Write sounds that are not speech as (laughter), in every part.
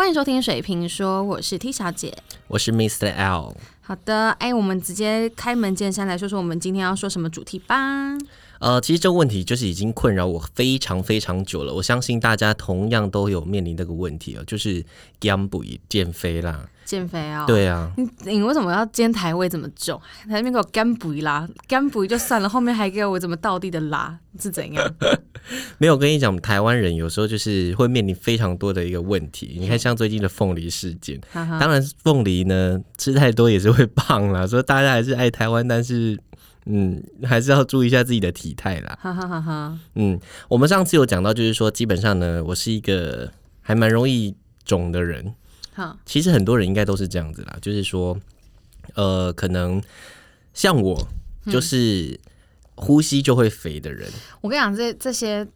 欢迎收听水瓶说，我是 T 小姐。我是 Mr. L。好的，哎，我们直接开门见山来说说我们今天要说什么主题吧。呃，其实这个问题就是已经困扰我非常非常久了。我相信大家同样都有面临这个问题哦，就是减肥减肥啦。减肥啊？对啊。你你为什么要煎台位这么重？那边给我减肥啦，干肥就算了，后面还给我怎么倒地的拉是怎样？(laughs) 没有，我跟你讲，台湾人有时候就是会面临非常多的一个问题。你看，像最近的凤梨事件，当然凤梨呢吃太多也是会胖啦。所以大家还是爱台湾，但是。嗯，还是要注意一下自己的体态啦。哈哈哈哈。嗯，我们上次有讲到，就是说，基本上呢，我是一个还蛮容易肿的人。好，其实很多人应该都是这样子啦，就是说，呃，可能像我，就是呼吸就会肥的人。我跟你讲，这这些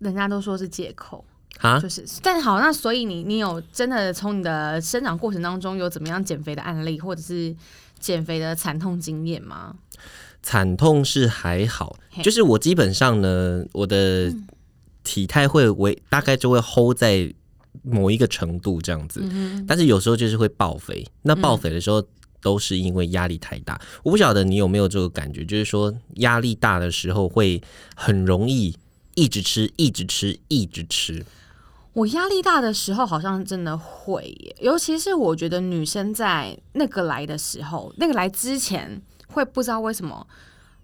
人家都说是借口啊，就是，但好，那所以你你有真的从你的生长过程当中有怎么样减肥的案例，或者是减肥的惨痛经验吗？惨痛是还好，就是我基本上呢，我的体态会为大概就会 hold 在某一个程度这样子，但是有时候就是会爆肥。那爆肥的时候都是因为压力太大。我不晓得你有没有这个感觉，就是说压力大的时候会很容易一直吃、一直吃、一直吃。我压力大的时候好像真的会，尤其是我觉得女生在那个来的时候，那个来之前。会不知道为什么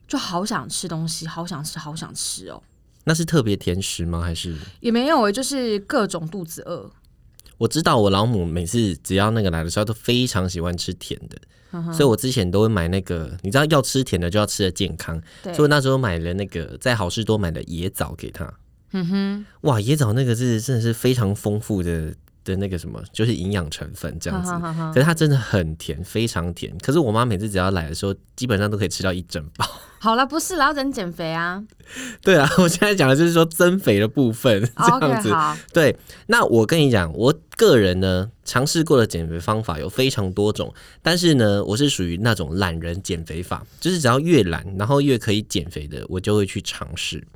就好想吃东西，好想吃，好想吃哦。那是特别甜食吗？还是也没有就是各种肚子饿。我知道我老母每次只要那个来的时候，都非常喜欢吃甜的，所以我之前都会买那个，你知道要吃甜的就要吃的健康，所以那时候买了那个在好事多买的椰枣给他。嗯哼，哇，椰枣那个是真的是非常丰富的。的那个什么，就是营养成分这样子，可是它真的很甜，非常甜。可是我妈每次只要来的时候，基本上都可以吃到一整包。好了，不是，然后人减肥啊。(laughs) 对啊，我现在讲的就是说增肥的部分 (laughs) 这样子。对，那我跟你讲，我个人呢尝试过的减肥方法有非常多种，但是呢，我是属于那种懒人减肥法，就是只要越懒，然后越可以减肥的，我就会去尝试。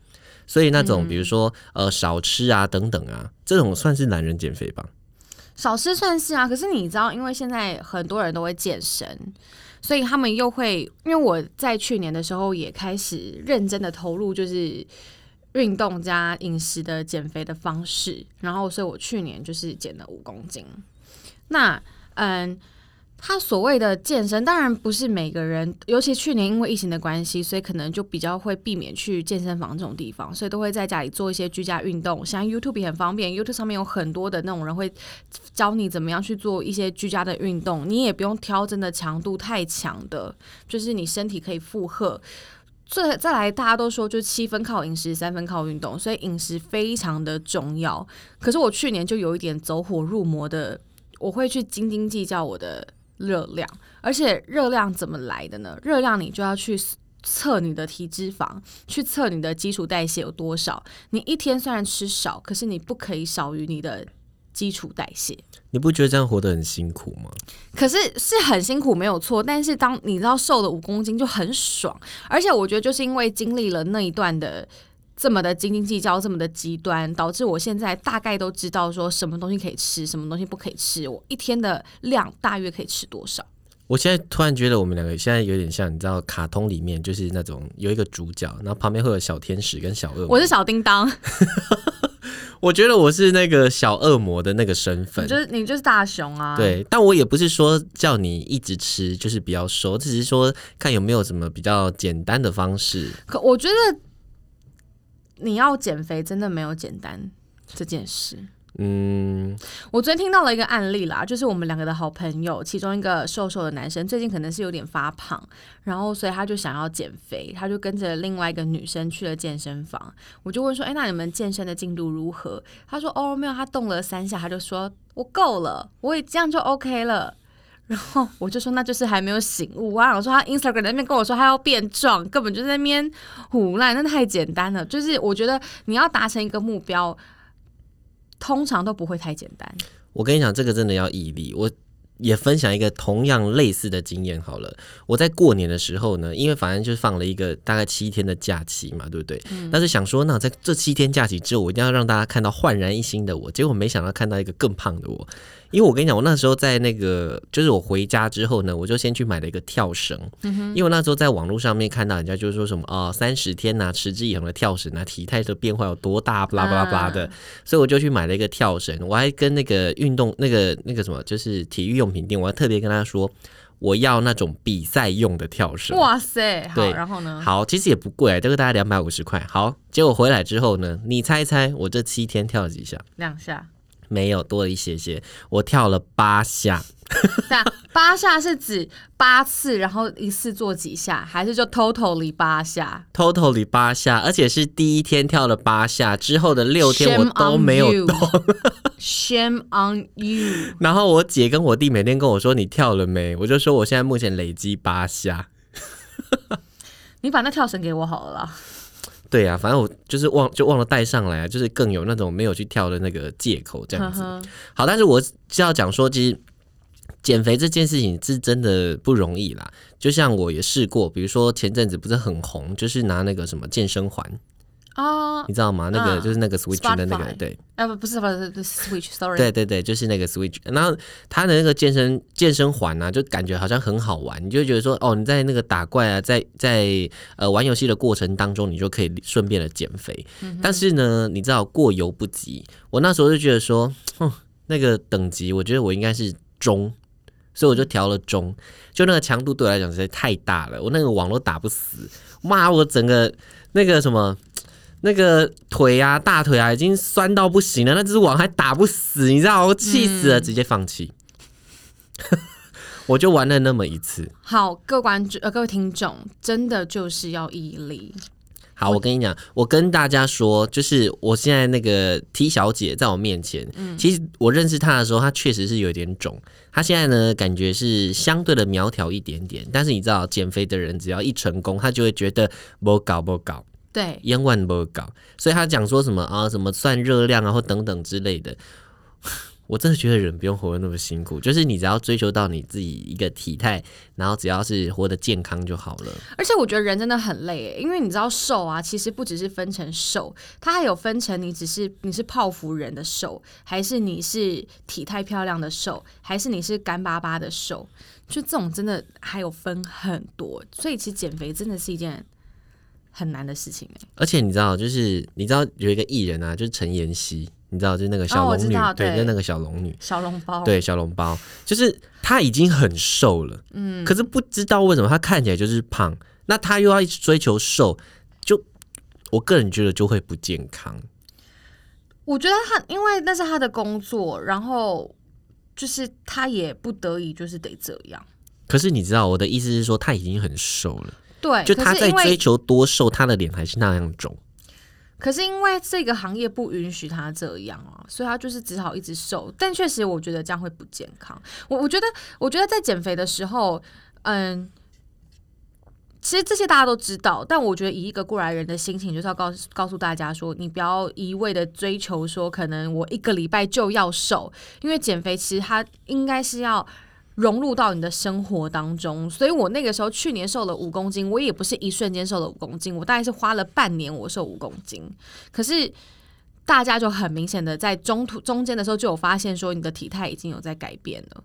所以那种比如说呃少吃啊等等啊，这种算是懒人减肥吧。少吃算是啊，可是你知道，因为现在很多人都会健身，所以他们又会，因为我在去年的时候也开始认真的投入，就是运动加饮食的减肥的方式，然后，所以我去年就是减了五公斤。那，嗯。他所谓的健身，当然不是每个人，尤其去年因为疫情的关系，所以可能就比较会避免去健身房这种地方，所以都会在家里做一些居家运动。像 YouTube 也很方便，YouTube 上面有很多的那种人会教你怎么样去做一些居家的运动，你也不用挑真的强度太强的，就是你身体可以负荷。再再来，大家都说就七分靠饮食，三分靠运动，所以饮食非常的重要。可是我去年就有一点走火入魔的，我会去斤斤计较我的。热量，而且热量怎么来的呢？热量你就要去测你的体脂肪，去测你的基础代谢有多少。你一天虽然吃少，可是你不可以少于你的基础代谢。你不觉得这样活得很辛苦吗？可是是很辛苦，没有错。但是当你知道瘦了五公斤就很爽，而且我觉得就是因为经历了那一段的。这么的斤斤计较，这么的极端，导致我现在大概都知道说什么东西可以吃，什么东西不可以吃。我一天的量大约可以吃多少？我现在突然觉得我们两个现在有点像，你知道，卡通里面就是那种有一个主角，然后旁边会有小天使跟小恶魔。我是小叮当，(laughs) 我觉得我是那个小恶魔的那个身份。就是你就是大熊啊。对，但我也不是说叫你一直吃，就是比较瘦，只是说看有没有什么比较简单的方式。可我觉得。你要减肥真的没有简单这件事。嗯，我昨天听到了一个案例啦，就是我们两个的好朋友，其中一个瘦瘦的男生，最近可能是有点发胖，然后所以他就想要减肥，他就跟着另外一个女生去了健身房。我就问说：“哎，那你们健身的进度如何？”他说：“哦，没有，他动了三下，他就说我够了，我也这样就 OK 了。”然后我就说，那就是还没有醒悟啊！我说他 Instagram 那边跟我说他要变壮，根本就在那边胡乱，那太简单了。就是我觉得你要达成一个目标，通常都不会太简单。我跟你讲，这个真的要毅力。我也分享一个同样类似的经验好了。我在过年的时候呢，因为反正就是放了一个大概七天的假期嘛，对不对？但是想说，那在这七天假期之后，我一定要让大家看到焕然一新的我。结果没想到看到一个更胖的我。因为我跟你讲，我那时候在那个，就是我回家之后呢，我就先去买了一个跳绳，因为我那时候在网络上面看到人家就是说什么啊，三十天呐，持之以恒的跳绳啊，体态的变化有多大，巴拉巴拉巴拉的，所以我就去买了一个跳绳。我还跟那个运动那个那个什么，就是体育用品店，我还特别跟他说。我要那种比赛用的跳绳。哇塞！对，然后呢？好，其实也不贵，这个大概两百五十块。好，结果回来之后呢，你猜猜我这七天跳了几下？两下。没有多了一些些，我跳了八下。那，(laughs) 八下是指八次，然后一次做几下，还是就 totally 八下？totally 八下，而且是第一天跳了八下，之后的六天我都没有动。(laughs) Shame on you！然后我姐跟我弟每天跟我说你跳了没？我就说我现在目前累积八下。(laughs) 你把那跳绳给我好了啦。对呀，反正我就是忘就忘了带上来啊，就是更有那种没有去跳的那个借口这样子。好，但是我是要讲说，其实减肥这件事情是真的不容易啦。就像我也试过，比如说前阵子不是很红，就是拿那个什么健身环。哦，你知道吗？那个就是那个 Switch 的那个，对，啊不不是不是 Switch，Sorry，对对对，就是那个 Switch。然后他的那个健身健身环呢，就感觉好像很好玩，你就觉得说，哦，你在那个打怪啊，在在呃玩游戏的过程当中，你就可以顺便的减肥。但是呢，你知道过犹不及，我那时候就觉得说，哼，那个等级，我觉得我应该是中，所以我就调了中，就那个强度对我来讲实在太大了，我那个网络打不死，妈，我整个那个什么。那个腿啊，大腿啊，已经酸到不行了。那只网还打不死，你知道，我气死了，直接放弃。(laughs) 我就玩了那么一次。好，各观众呃，各位听众，真的就是要毅力。好，我跟你讲，我跟大家说，就是我现在那个 T 小姐在我面前，其实我认识她的时候，她确实是有点肿。她现在呢，感觉是相对的苗条一点点。但是你知道，减肥的人只要一成功，她就会觉得不搞不搞。对，烟万不搞，所以他讲说什么啊，什么算热量啊，或等等之类的，(laughs) 我真的觉得人不用活得那么辛苦，就是你只要追求到你自己一个体态，然后只要是活得健康就好了。而且我觉得人真的很累，因为你知道瘦啊，其实不只是分成瘦，它还有分成你只是你是泡芙人的瘦，还是你是体态漂亮的瘦，还是你是干巴巴的瘦，就这种真的还有分很多，所以其实减肥真的是一件。很难的事情哎，而且你知道，就是你知道有一个艺人啊，就是陈妍希，你知道，就是那个小龙女，对，就那个小龙女，小笼包，对，小笼包，就是她已经很瘦了，嗯，可是不知道为什么她看起来就是胖，那她又要一直追求瘦，就我个人觉得就会不健康。我觉得她因为那是她的工作，然后就是她也不得已就是得这样。可是你知道，我的意思是说，她已经很瘦了。对，就他在追求多瘦，他的脸还是那样肿。可是因为这个行业不允许他这样啊，所以他就是只好一直瘦。但确实，我觉得这样会不健康。我我觉得，我觉得在减肥的时候，嗯，其实这些大家都知道。但我觉得以一个过来人的心情，就是要告诉告诉大家说，你不要一味的追求说，可能我一个礼拜就要瘦，因为减肥其实它应该是要。融入到你的生活当中，所以我那个时候去年瘦了五公斤，我也不是一瞬间瘦了五公斤，我大概是花了半年我瘦五公斤。可是大家就很明显的在中途中间的时候就有发现说你的体态已经有在改变了，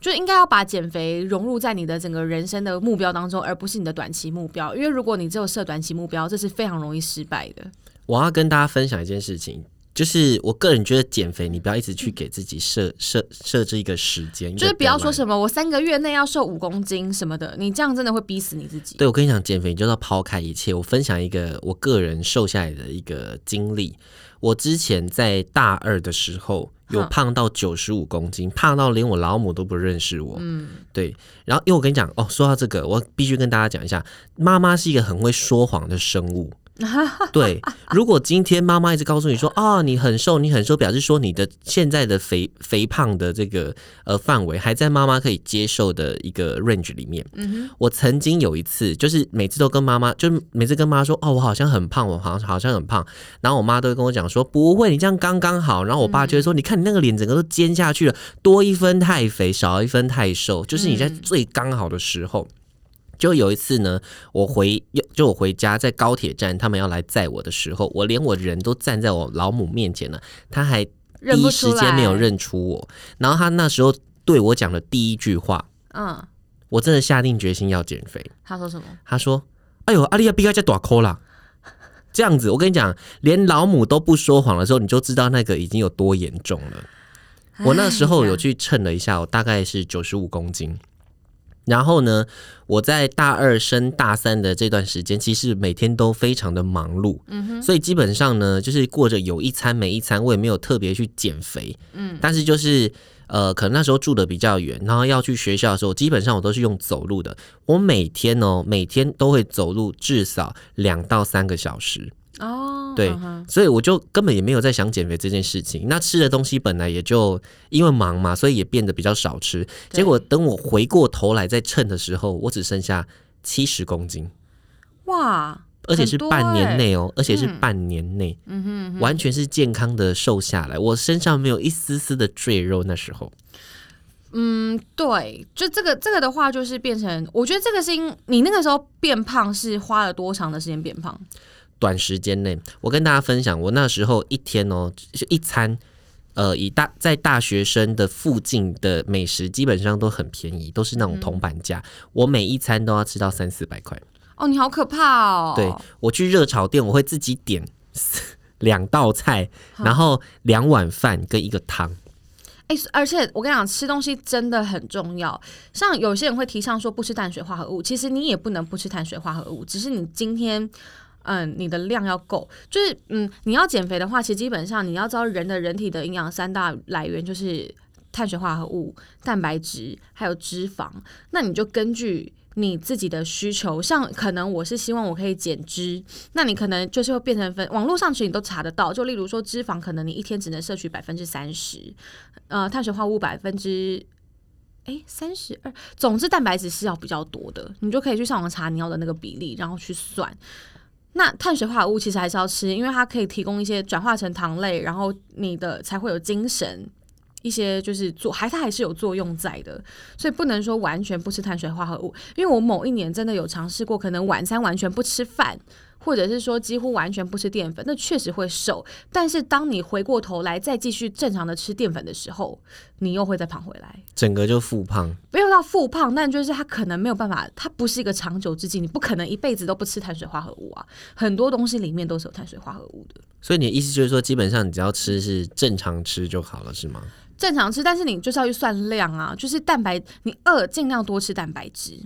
就应该要把减肥融入在你的整个人生的目标当中，而不是你的短期目标。因为如果你只有设短期目标，这是非常容易失败的。我要跟大家分享一件事情。就是我个人觉得减肥，你不要一直去给自己设设设置一个时间，就是不要说什么我三个月内要瘦五公斤什么的，你这样真的会逼死你自己。对我跟你讲，减肥你就要抛开一切。我分享一个我个人瘦下来的一个经历。我之前在大二的时候有胖到九十五公斤，胖到连我老母都不认识我。嗯，对。然后因为我跟你讲哦，说到这个，我必须跟大家讲一下，妈妈是一个很会说谎的生物。(laughs) 对，如果今天妈妈一直告诉你说啊，你很瘦，你很瘦，表示说你的现在的肥肥胖的这个呃范围还在妈妈可以接受的一个 range 里面。嗯我曾经有一次，就是每次都跟妈妈，就每次跟妈说哦，我好像很胖，我好像好像很胖，然后我妈都会跟我讲说不会，你这样刚刚好。然后我爸就会说，你看你那个脸整个都尖下去了，多一分太肥，少一分太瘦，就是你在最刚好的时候。就有一次呢，我回就我回家，在高铁站，他们要来载我的时候，我连我人都站在我老母面前了，他还第一时间没有认出我。然后他那时候对我讲的第一句话，嗯，我真的下定决心要减肥。他说什么？他说：“哎呦，阿丽亚比较叫短扣啦。”这样子，我跟你讲，连老母都不说谎的时候，你就知道那个已经有多严重了。我那时候有去称了一下，我大概是九十五公斤。然后呢，我在大二升大三的这段时间，其实每天都非常的忙碌，嗯哼，所以基本上呢，就是过着有一餐没一餐，我也没有特别去减肥，嗯，但是就是呃，可能那时候住的比较远，然后要去学校的时候，基本上我都是用走路的。我每天哦，每天都会走路至少两到三个小时哦，对，所以我就根本也没有在想减肥这件事情。那吃的东西本来也就因为忙嘛，所以也变得比较少吃。结果等我回过头来再称的时候，我只剩下七十公斤，哇！而且是半年内哦，而且是半年内，嗯哼，完全是健康的瘦下来，我身上没有一丝丝的赘肉。那时候。嗯，对，就这个这个的话，就是变成，我觉得这个是因你那个时候变胖是花了多长的时间变胖？短时间内，我跟大家分享，我那时候一天哦，一餐，呃，以大在大学生的附近的美食基本上都很便宜，都是那种铜板价，我每一餐都要吃到三四百块。哦，你好可怕哦！对我去热炒店，我会自己点两道菜，然后两碗饭跟一个汤。哎，而且我跟你讲，吃东西真的很重要。像有些人会提倡说不吃碳水化合物，其实你也不能不吃碳水化合物，只是你今天，嗯，你的量要够。就是，嗯，你要减肥的话，其实基本上你要知道人的人体的营养三大来源就是碳水化合物、蛋白质还有脂肪。那你就根据。你自己的需求，像可能我是希望我可以减脂，那你可能就是会变成分。网络上其实你都查得到，就例如说脂肪，可能你一天只能摄取百分之三十，呃，碳水化合物百分之哎三十二，总之蛋白质是要比较多的，你就可以去上网查你要的那个比例，然后去算。那碳水化合物其实还是要吃，因为它可以提供一些转化成糖类，然后你的才会有精神。一些就是做，还它还是有作用在的，所以不能说完全不吃碳水化合物。因为我某一年真的有尝试过，可能晚餐完全不吃饭，或者是说几乎完全不吃淀粉，那确实会瘦。但是当你回过头来再继续正常的吃淀粉的时候，你又会再胖回来，整个就复胖。没有到复胖，但就是它可能没有办法，它不是一个长久之计。你不可能一辈子都不吃碳水化合物啊，很多东西里面都是有碳水化合物的。所以你的意思就是说，基本上你只要吃是正常吃就好了，是吗？正常吃，但是你就是要去算量啊，就是蛋白，你饿尽量多吃蛋白质。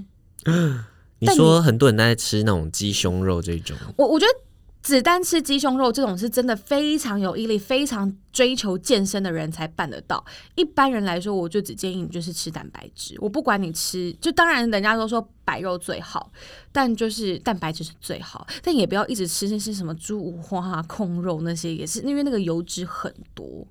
(laughs) 你说很多人在吃那种鸡胸肉这种，我我觉得只单吃鸡胸肉这种是真的非常有毅力、非常追求健身的人才办得到。一般人来说，我就只建议你就是吃蛋白质。我不管你吃，就当然人家都说白肉最好，但就是蛋白质是最好，但也不要一直吃那些什么猪五花、控肉那些，也是因为那个油脂很多。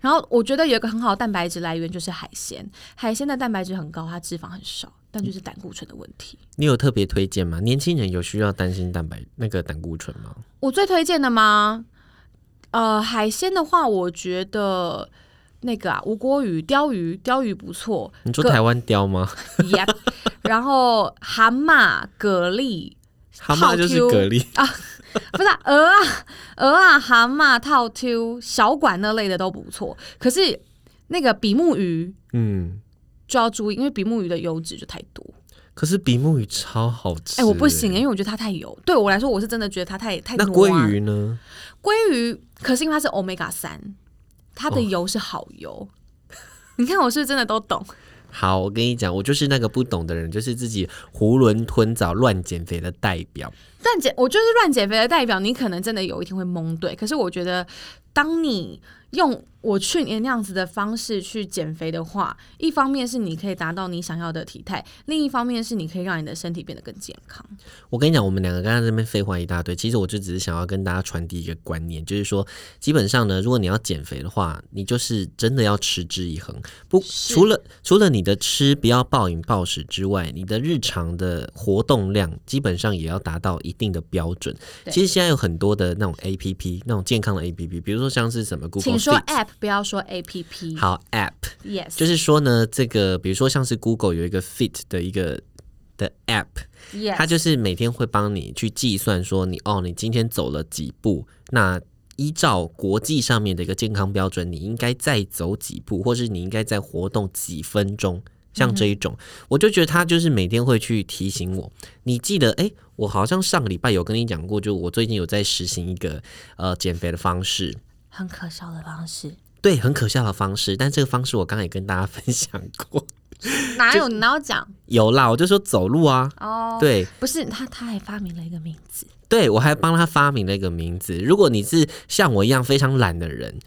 然后我觉得有一个很好的蛋白质来源就是海鲜，海鲜的蛋白质很高，它脂肪很少，但就是胆固醇的问题。你有特别推荐吗？年轻人有需要担心蛋白那个胆固醇吗？我最推荐的吗？呃，海鲜的话，我觉得那个啊，无锅鱼、鲷鱼、鲷鱼不错。你说台湾鲷吗？(laughs) Yep。然后蛤蟆、蛤蜊，蛤蟆就是蛤蜊啊。不是鹅啊，鹅啊，蛤蟆、套 Q、小管那类的都不错。可是那个比目鱼，嗯，就要注意，因为比目鱼的油脂就太多。可是比目鱼超好吃，哎，我不行，因为我觉得它太油。对我来说，我是真的觉得它太太。那鲑鱼呢？鲑鱼，可是因为它是 omega 三，它的油是好油。你看我是真的都懂？好，我跟你讲，我就是那个不懂的人，就是自己囫囵吞枣、乱减肥的代表。乱减，我就是乱减肥的代表。你可能真的有一天会蒙对，可是我觉得，当你。用我去年那样子的方式去减肥的话，一方面是你可以达到你想要的体态，另一方面是你可以让你的身体变得更健康。我跟你讲，我们两个刚刚这边废话一大堆，其实我就只是想要跟大家传递一个观念，就是说，基本上呢，如果你要减肥的话，你就是真的要持之以恒。不，除了除了你的吃不要暴饮暴食之外，你的日常的活动量基本上也要达到一定的标准。其实现在有很多的那种 A P P，那种健康的 A P P，比如说像是什么 Google。说 app 不要说 app，好 app，yes，就是说呢，这个比如说像是 Google 有一个 Fit 的一个的 app，它就是每天会帮你去计算说你哦，你今天走了几步，那依照国际上面的一个健康标准，你应该再走几步，或是你应该再活动几分钟。像这一种，我就觉得他就是每天会去提醒我。你记得，哎，我好像上个礼拜有跟你讲过，就我最近有在实行一个呃减肥的方式，很可笑的方式。对，很可笑的方式，但这个方式我刚刚也跟大家 (laughs) 分享过。哪有？哪有讲？有啦，我就说走路啊。哦，对，不是他，他还发明了一个名字。对，我还帮他发明了一个名字。如果你是像我一样非常懒的人，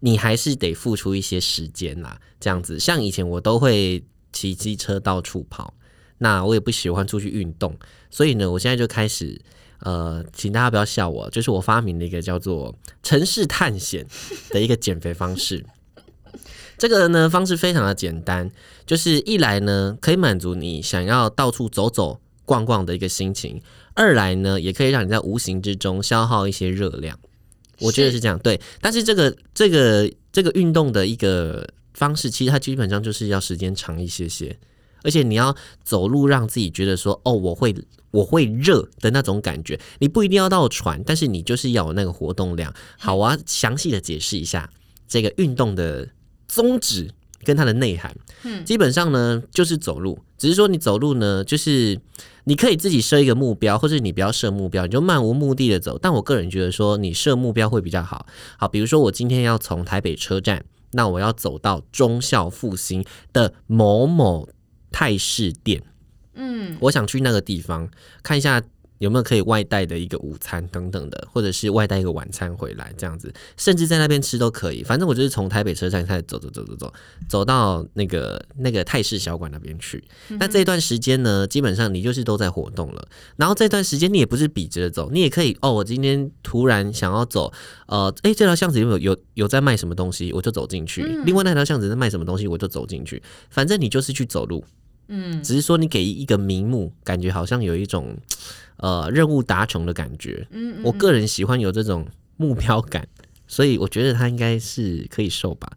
你还是得付出一些时间啦。这样子，像以前我都会。骑机车到处跑，那我也不喜欢出去运动，所以呢，我现在就开始，呃，请大家不要笑我，就是我发明了一个叫做城市探险的一个减肥方式。这个呢方式非常的简单，就是一来呢可以满足你想要到处走走逛逛的一个心情，二来呢也可以让你在无形之中消耗一些热量。我觉得是这样，对。但是这个这个这个运动的一个。方式其实它基本上就是要时间长一些些，而且你要走路让自己觉得说哦，我会我会热的那种感觉。你不一定要到喘，但是你就是要有那个活动量。好，我要详细的解释一下这个运动的宗旨跟它的内涵。嗯，基本上呢就是走路，只是说你走路呢，就是你可以自己设一个目标，或者你不要设目标，你就漫无目的的走。但我个人觉得说你设目标会比较好。好，比如说我今天要从台北车站。那我要走到忠孝复兴的某某泰式店，嗯，我想去那个地方看一下。有没有可以外带的一个午餐等等的，或者是外带一个晚餐回来这样子，甚至在那边吃都可以。反正我就是从台北车站开始走走走走走，走到那个那个泰式小馆那边去。那这段时间呢，基本上你就是都在活动了。然后这段时间你也不是笔直的走，你也可以哦。我今天突然想要走，呃，哎，这条巷子有没有有有在卖什么东西，我就走进去。另外那条巷子在卖什么东西，我就走进去。反正你就是去走路，嗯，只是说你给一个名目，感觉好像有一种。(tsk) 呃，任务达成的感觉，嗯，我个人喜欢有这种目标感，所以我觉得他应该是可以瘦吧。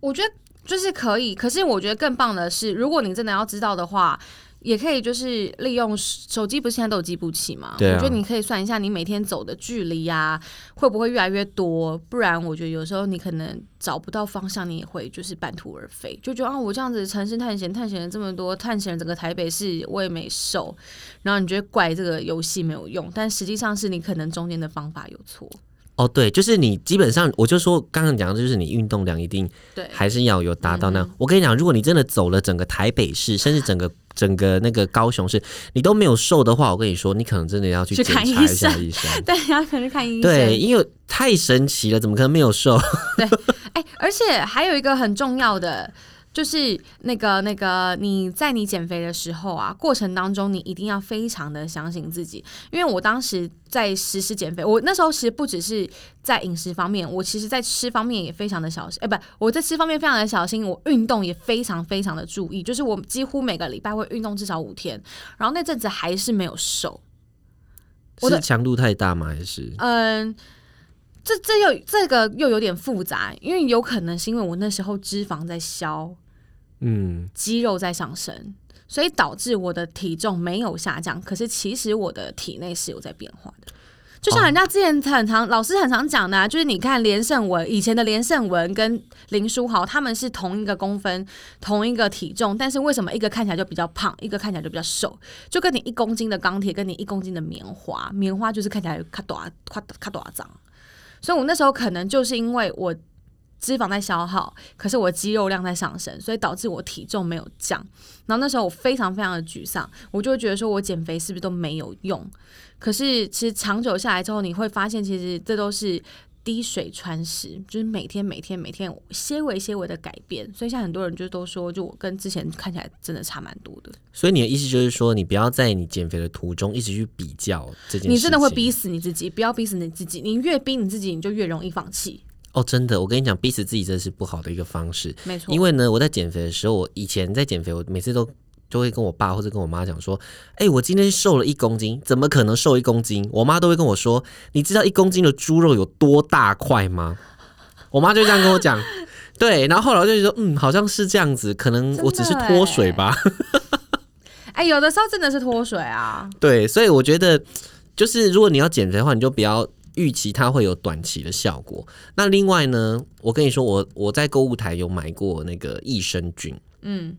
我觉得就是可以，可是我觉得更棒的是，如果你真的要知道的话。也可以，就是利用手机，不是现在都有计步器吗？对啊。我觉得你可以算一下你每天走的距离呀，会不会越来越多？不然我觉得有时候你可能找不到方向，你也会就是半途而废，就觉得啊，我这样子城市探险，探险了这么多，探险了整个台北市，我也没瘦，然后你觉得怪这个游戏没有用，但实际上是你可能中间的方法有错。哦，对，就是你基本上，我就说刚刚讲的就是你运动量一定对，还是要有达到那。我跟你讲，如果你真的走了整个台北市，甚至整个整个那个高雄市，你都没有瘦的话，我跟你说，你可能真的要去检查一下医生。(laughs) 对，要可能看医生。对，因为太神奇了，怎么可能没有瘦？(laughs) 对，哎，而且还有一个很重要的。就是那个那个，你在你减肥的时候啊，过程当中你一定要非常的相信自己。因为我当时在实施减肥，我那时候其实不只是在饮食方面，我其实在吃方面也非常的小心。哎，不，我在吃方面非常的小心，我运动也非常非常的注意。就是我几乎每个礼拜会运动至少五天，然后那阵子还是没有瘦。是强度太大吗？还是嗯。这这又这个又有点复杂，因为有可能是因为我那时候脂肪在消，嗯，肌肉在上升，所以导致我的体重没有下降。可是其实我的体内是有在变化的，就像人家之前很常老师很常讲的，啊就是你看连胜文以前的连胜文跟林书豪他们是同一个公分同一个体重，但是为什么一个看起来就比较胖，一个看起来就比较瘦？就跟你一公斤的钢铁跟你一公斤的棉花，棉花就是看起来卡短卡卡短脏。所以，我那时候可能就是因为我脂肪在消耗，可是我肌肉量在上升，所以导致我体重没有降。然后那时候我非常非常的沮丧，我就会觉得说我减肥是不是都没有用？可是其实长久下来之后，你会发现其实这都是。滴水穿石，就是每天每天每天些微些微的改变，所以现在很多人就都说，就我跟之前看起来真的差蛮多的。所以你的意思就是说，你不要在你减肥的途中一直去比较这件事，你真的会逼死你自己。不要逼死你自己，你越逼你自己，你就越容易放弃。哦，真的，我跟你讲，逼死自己真的是不好的一个方式。没错，因为呢，我在减肥的时候，我以前在减肥，我每次都。就会跟我爸或者跟我妈讲说：“哎，我今天瘦了一公斤，怎么可能瘦一公斤？”我妈都会跟我说：“你知道一公斤的猪肉有多大块吗？”我妈就这样跟我讲。(laughs) 对，然后后来我就觉得：“嗯，好像是这样子，可能我只是脱水吧。(laughs) ”哎，有的时候真的是脱水啊。对，所以我觉得，就是如果你要减肥的话，你就不要预期它会有短期的效果。那另外呢，我跟你说，我我在购物台有买过那个益生菌，嗯。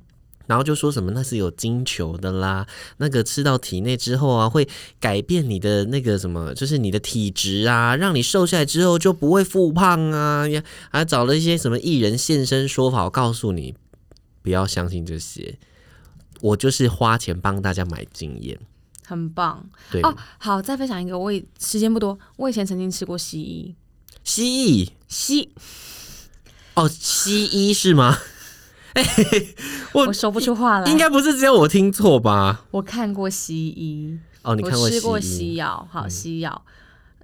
然后就说什么那是有金球的啦，那个吃到体内之后啊，会改变你的那个什么，就是你的体质啊，让你瘦下来之后就不会复胖啊。呀，还找了一些什么艺人现身说法，我告诉你不要相信这些，我就是花钱帮大家买经验，很棒。对哦，好，再分享一个，我时间不多，我以前曾经吃过西医，西医西哦，西医是吗？(laughs) 哎，我我说不出话来，应该不是只有我听错吧？我看过西医哦，你看过吃过西药，好西药。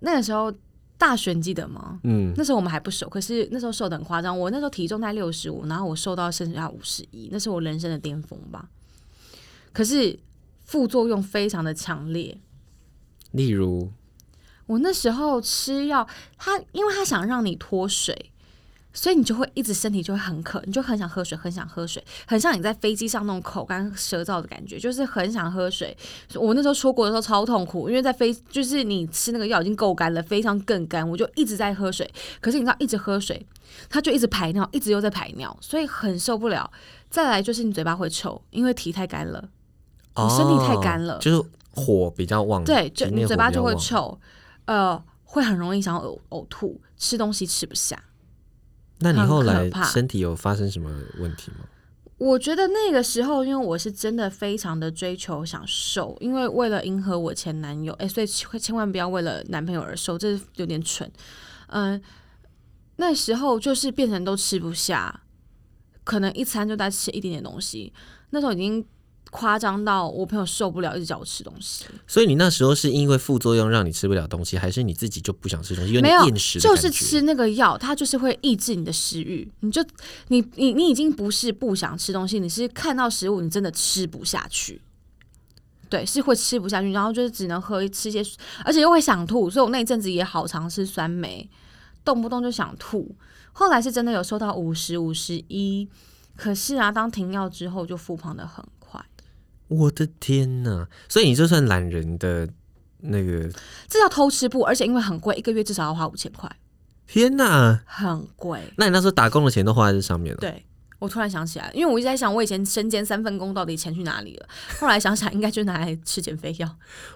那个时候大选记得吗？嗯，那时候我们还不熟，可是那时候瘦的很夸张。我那时候体重在六十五，然后我瘦到剩下五十一，那是我人生的巅峰吧。可是副作用非常的强烈，例如我那时候吃药，他因为他想让你脱水。所以你就会一直身体就会很渴，你就很想喝水，很想喝水，很像你在飞机上那种口干舌燥的感觉，就是很想喝水。我那时候出国的时候超痛苦，因为在飞就是你吃那个药已经够干了，非常更干，我就一直在喝水。可是你知道，一直喝水，它就一直排尿，一直又在排尿，所以很受不了。再来就是你嘴巴会臭，因为体太干了，你身体太干了，就是火比较旺，对，就你嘴巴就会臭，呃，会很容易想呕呕吐，吃东西吃不下。那你后来身体有发生什么问题吗？我觉得那个时候，因为我是真的非常的追求想瘦，因为为了迎合我前男友，哎，所以千万不要为了男朋友而瘦，这是有点蠢。嗯，那时候就是变成都吃不下，可能一餐就在吃一点点东西，那时候已经。夸张到我朋友受不了，一直叫我吃东西。所以你那时候是因为副作用让你吃不了东西，还是你自己就不想吃东西？没有，食就是吃那个药，它就是会抑制你的食欲。你就你你你已经不是不想吃东西，你是看到食物你真的吃不下去。对，是会吃不下去，然后就是只能喝吃些，而且又会想吐。所以我那一阵子也好常吃酸梅，动不动就想吐。后来是真的有瘦到五十五十一，可是啊，当停药之后就复胖的很。我的天呐！所以你就算懒人的那个，这叫偷吃不？而且因为很贵，一个月至少要花五千块。天呐，很贵！那你那时候打工的钱都花在这上面了？对。我突然想起来，因为我一直在想，我以前身兼三份工，到底钱去哪里了？(laughs) 后来想想，应该就拿来吃减肥药。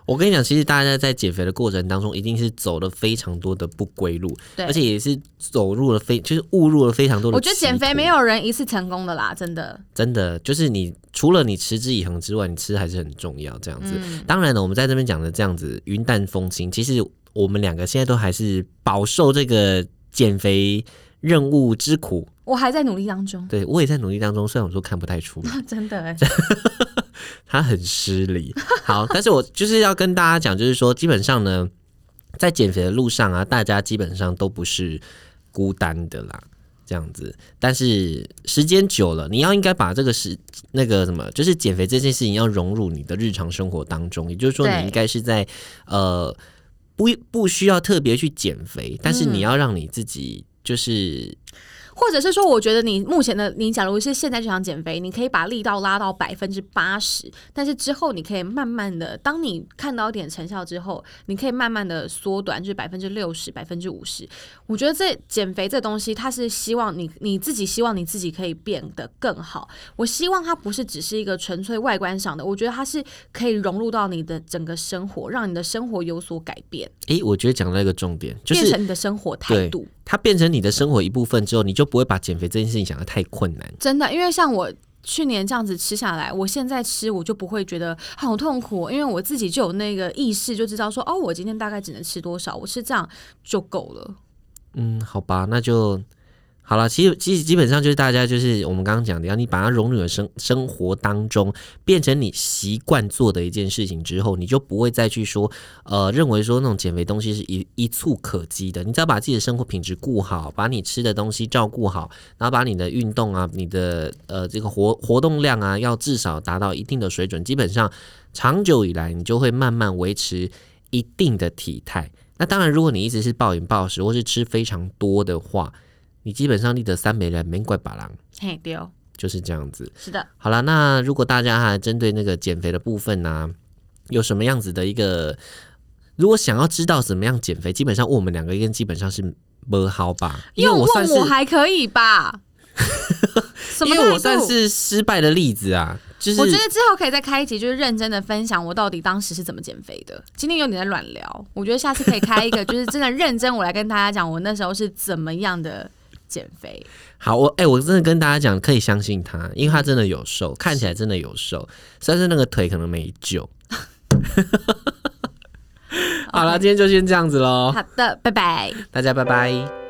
我跟你讲，其实大家在减肥的过程当中，一定是走了非常多的不归路，对，而且也是走入了非，就是误入了非常多的。我觉得减肥没有人一次成功的啦，真的。真的，就是你除了你持之以恒之外，你吃还是很重要。这样子，当然了，我们在这边讲的这样子云淡风轻，其实我们两个现在都还是饱受这个减肥。任务之苦，我还在努力当中。对我也在努力当中，虽然我说看不太出来，真的哎，(laughs) 他很失礼。好，但是我就是要跟大家讲，就是说，基本上呢，在减肥的路上啊，大家基本上都不是孤单的啦，这样子。但是时间久了，你要应该把这个时那个什么，就是减肥这件事情要融入你的日常生活当中。也就是说，你应该是在呃，不不需要特别去减肥，但是你要让你自己。就是。或者是说，我觉得你目前的你，假如是现在就想减肥，你可以把力道拉到百分之八十，但是之后你可以慢慢的，当你看到一点成效之后，你可以慢慢的缩短，就是百分之六十、百分之五十。我觉得这减肥这东西，它是希望你你自己希望你自己可以变得更好。我希望它不是只是一个纯粹外观上的，我觉得它是可以融入到你的整个生活，让你的生活有所改变。诶，我觉得讲到一个重点，就是变成你的生活态度。它变成你的生活一部分之后，你就不会把减肥这件事情想得太困难。真的，因为像我去年这样子吃下来，我现在吃我就不会觉得好痛苦，因为我自己就有那个意识，就知道说哦，我今天大概只能吃多少，我吃这样就够了。嗯，好吧，那就。好了，其实其实基本上就是大家就是我们刚刚讲的，要你把它融入了生生活当中，变成你习惯做的一件事情之后，你就不会再去说，呃，认为说那种减肥东西是一一触可及的。你只要把自己的生活品质顾好，把你吃的东西照顾好，然后把你的运动啊，你的呃这个活活动量啊，要至少达到一定的水准，基本上长久以来，你就会慢慢维持一定的体态。那当然，如果你一直是暴饮暴食或是吃非常多的话，你基本上立得三美人，没怪把郎，嘿，对哦，就是这样子。是的，好了，那如果大家还针对那个减肥的部分呢，有什么样子的一个如果想要知道怎么样减肥，基本上我们两个人基本上是不好吧，因为我我算我还可以吧？(laughs) 因为我算是失败的例子啊，就是我觉得之后可以再开一集，就是认真的分享我到底当时是怎么减肥的。今天有点在乱聊，我觉得下次可以开一个，就是真的认真，我来跟大家讲我那时候是怎么样的减肥。好，我哎、我真的跟大家讲，可以相信他，因为他真的有瘦，看起来真的有瘦，但是那个腿可能没救。(laughs) 好了，今天就先这样子喽，好的，拜拜。大家拜拜。